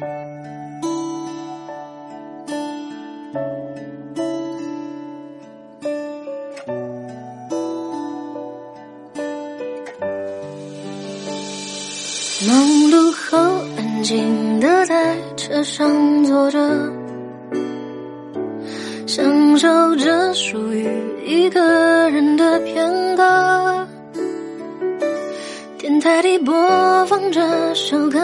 忙碌后，安静的在车上坐着，享受着属于一个人的片刻。电台里播放着首歌。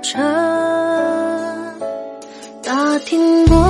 车打听过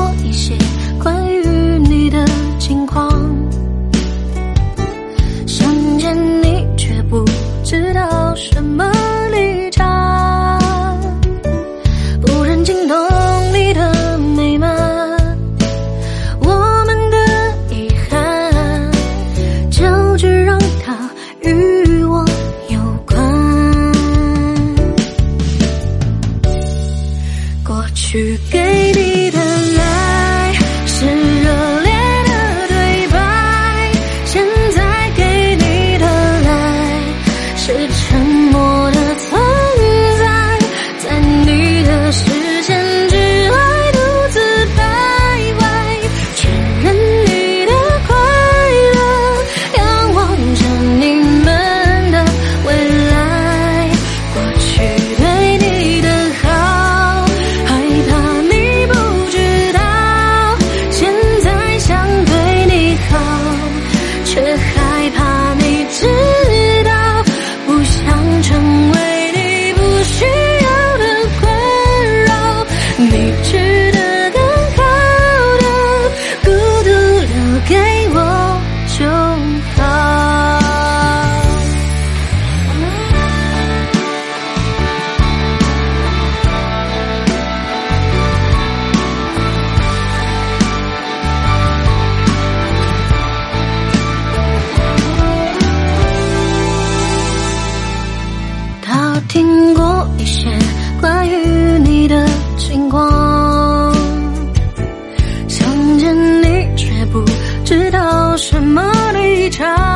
听过一些关于你的情况想见你却不知道什么立场。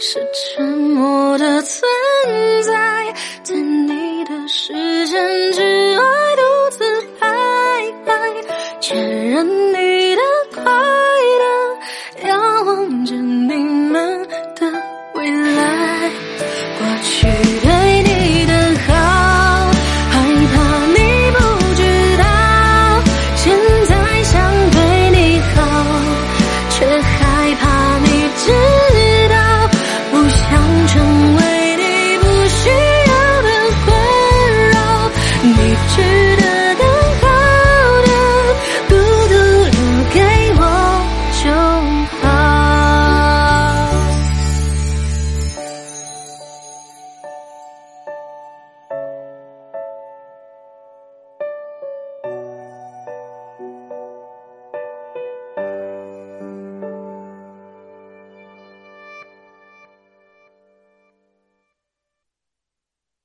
是沉默的存在在你的世界之外独自徘徊确认你值得